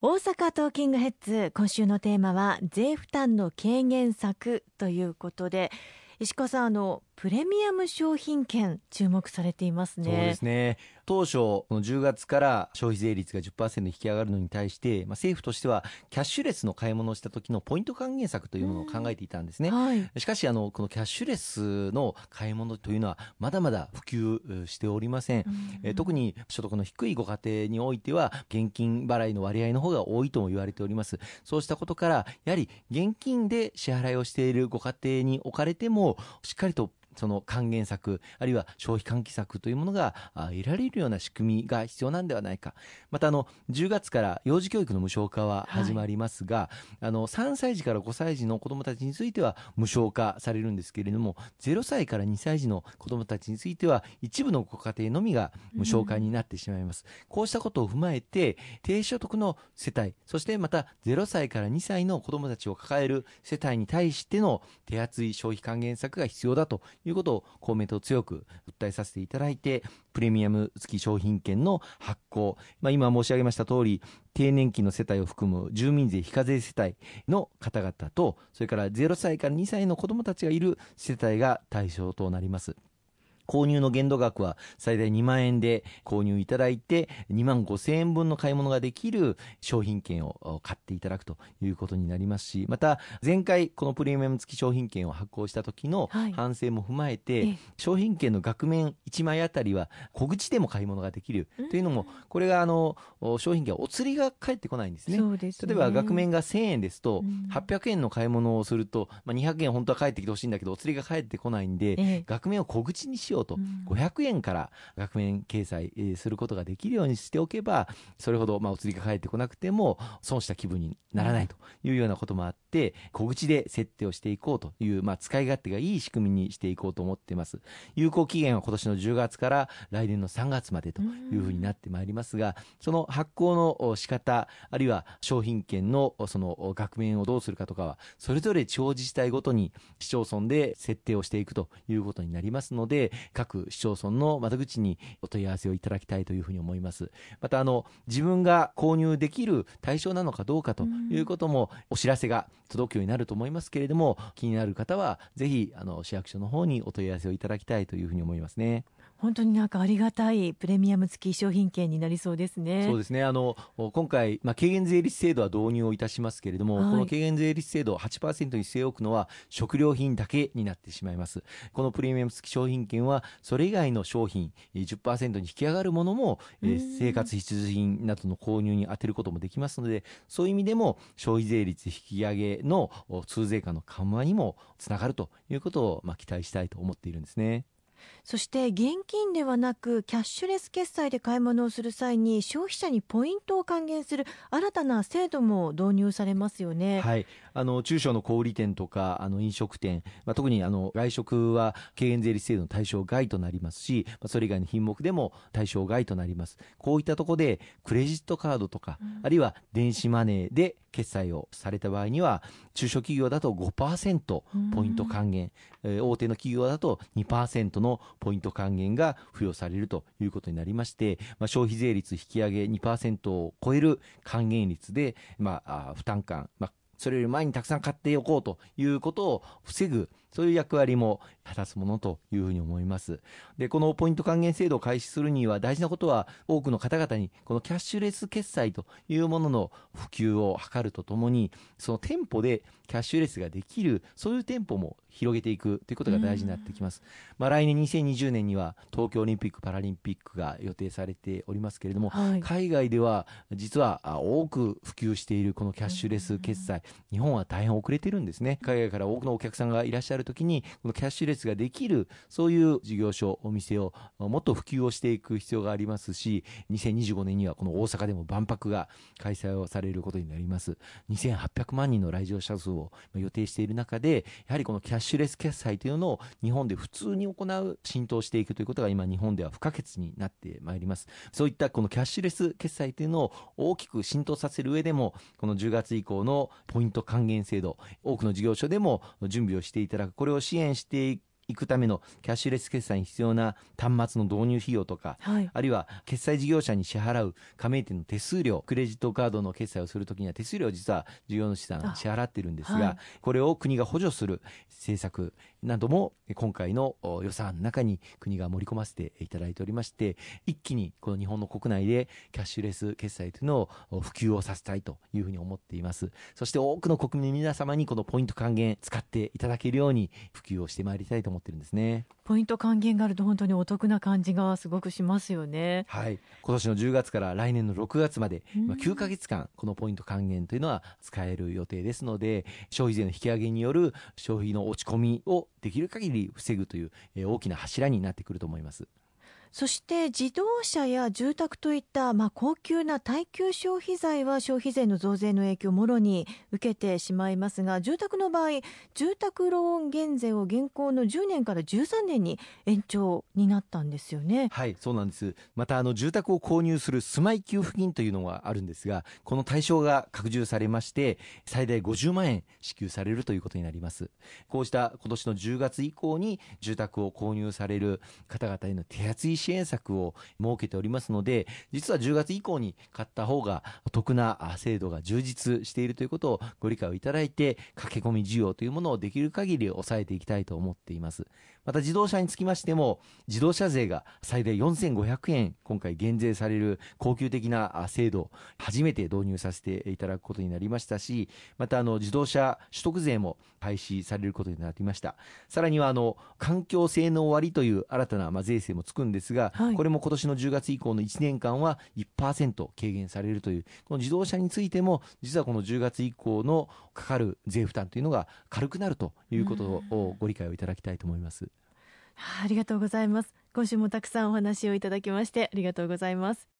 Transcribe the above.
大阪トーキングヘッズ今週のテーマは税負担の軽減策ということで石川さんあのプレミアム商品券注目されていますね。そうですね。当初この10月から消費税率が10%引き上がるのに対して、まあ、政府としてはキャッシュレスの買い物をした時のポイント還元策というものを考えていたんですね、はい、しかしあのこのキャッシュレスの買い物というのはまだまだ普及しておりません、え特に所得の低いご家庭においては現金払いの割合の方が多いとも言われております。そうしたことからやはり現金で支払いをしているご家庭におかれてもしっかりとその還元策、あるいは消費喚起策というものが得られるような仕組みが必要なんではないか。また、あの、10月から幼児教育の無償化は始まりますが、はい、あの、3歳児から5歳児の子どもたちについては無償化されるんですけれども、0歳から2歳児の子どもたちについては、一部のご家庭のみが無償化になってしまいます。うん、こうしたことを踏まえて、低所得の世帯、そしてまた0歳から2歳の子どもたちを抱える世帯に対しての手厚い消費還元策が必要だといういうことを公明党強く訴えさせていただいて、プレミアム付き商品券の発行、まあ、今申し上げました通り、低年金の世帯を含む住民税非課税世帯の方々と、それから0歳から2歳の子どもたちがいる世帯が対象となります。購入の限度額は最大2万円で購入いただいて、2万5千円分の買い物ができる商品券を買っていただくということになりますし、また、前回このプレミアム付き商品券を発行した時の反省も踏まえて、はい、商品券の額面1枚あたりは小口でも買い物ができるというのも、これがあの、商品券お釣りが返ってこないんですね。すね。例えば額面が1000円ですと、800円の買い物をすると、まあ、200円本当は返ってきてほしいんだけど、お釣りが返ってこないんで、額面を小口にしようようと、うん、500円から額面掲載することができるようにしておけば、それほどまあお釣りが返ってこなくても損した気分にならないというようなこともあって、小口で設定をしていこうという、まあ、使い勝手がいい仕組みにしていこうと思っています。有効期限は今年の10月から来年の3月までというふうになってまいりますが、その発行の仕方、あるいは商品券のその額面をどうするかとかは、それぞれ地方自治体ごとに市町村で設定をしていくということになりますので、各市町村の窓口にお問い合わせをいただきたいというふうに思います。また、あの、自分が購入できる対象なのかどうかということもお知らせが届くようになると思いますけれども、気になる方は、ぜひ、あの、市役所の方にお問い合わせをいただきたいというふうに思いますね。本当になんかありがたいプレミアム付き商品券になりそうですね。そうですね。あの、今回、まあ、軽減税率制度は導入をいたしますけれども、はい、この軽減税率制度を8%に据え置くのは食料品だけになってしまいます。このプレミアム付き商品券は、それ以外の商品10%に引き上がるものも、え生活必需品などの購入に充てることもできますので、そういう意味でも消費税率引き上げの通税化の緩和にもつながるということを、まあ、期待したいと思っているんですね。そして現金ではなくキャッシュレス決済で買い物をする際に消費者にポイントを還元する新たな制度も導入されますよね。はい、あの中小の小売店とかあの飲食店、まあ、特にあの外食は軽減税率制度の対象外となりますし、まあ、それ以外の品目でも対象外となります。こういったところでクレジットカードとか、うん、あるいは電子マネーで決済をされた場合には中小企業だと5%ポイント還元、うん、大手の企業だと2%のポイント還元が付与されるということになりまして、まあ、消費税率引き上げ2%を超える還元率で、まあ、負担感、まあ、それより前にたくさん買っておこうということを防ぐそういう役割も果たすものというふうに思います。で、このポイント還元制度を開始するには大事なことは多くの方々にこのキャッシュレス決済というものの普及を図るとともに、その店舗でキャッシュレスができる、そういう店舗も広げていくということが大事になってきます。まあ来年2020年には東京オリンピック・パラリンピックが予定されておりますけれども、はい、海外では実は多く普及しているこのキャッシュレス決済、日本は大変遅れてるんですね。海外から多くのお客さんがいらっしゃるときに、このキャッシュレスができる、そういう事業所、お店をもっと普及をしていく必要がありますし、2025年にはこの大阪でも万博が開催をされることになります。2800万人の来場者数を予定している中で、やはりこのキャッシュレス決済というのを日本で普通に行う、浸透していくということが今日本では不可欠になってまいります。そういったこのキャッシュレス決済というのを大きく浸透させる上でも、この10月以降のポイント還元制度、多くの事業所でも準備をしていただく、これを支援してい行くためのキャッシュレス決済に必要な端末の導入費用とか、はい、あるいは決済事業者に支払う加盟店の手数料クレジットカードの決済をするときには手数料を実は事業主さん支払ってるんですが、はい、これを国が補助する政策なども今回の予算の中に国が盛り込ませていただいておりまして一気にこの日本の国内でキャッシュレス決済というのを普及をさせたいというふうに思っています。そして多くの国民の皆様にこのポイント還元使っていただけるように普及をしてまいりたいと思ってるんですね。ポイント還元があると本当にお得な感じがすごくしますよね。はい。今年の10月から来年の6月まで、まあ、9か月間このポイント還元というのは使える予定ですので消費税の引き上げによる消費の落ち込みをできる限り防ぐという大きな柱になってくると思います。そして自動車や住宅といった、まあ、高級な耐久消費財は消費税の増税の影響をもろに受けてしまいますが住宅の場合住宅ローン減税を現行の10年から13年に延長になったんですよね。はいそうなんです。またあの住宅を購入する住まい給付金というのがあるんですがこの対象が拡充されまして最大50万円支給されるということになります。こうした今年の10月以降に住宅を購入される方々への手厚い支援策を設けておりますので実は10月以降に買った方がお得な制度が充実しているということをご理解をいただいて駆け込み需要というものをできる限り抑えていきたいと思っています。また自動車につきましても自動車税が最大4500円今回減税される恒久的な制度初めて導入させていただくことになりましたしまたあの自動車取得税も廃止されることになりました。さらにはあの環境性能割という新たなまあ税制もつくんですですが、はい、これも今年の10月以降の1年間は1%軽減されるというこの自動車についても実はこの10月以降のかかる税負担というのが軽くなるということをご理解をいただきたいと思います。ありがとうございます。今週もたくさんお話をいただきましてありがとうございます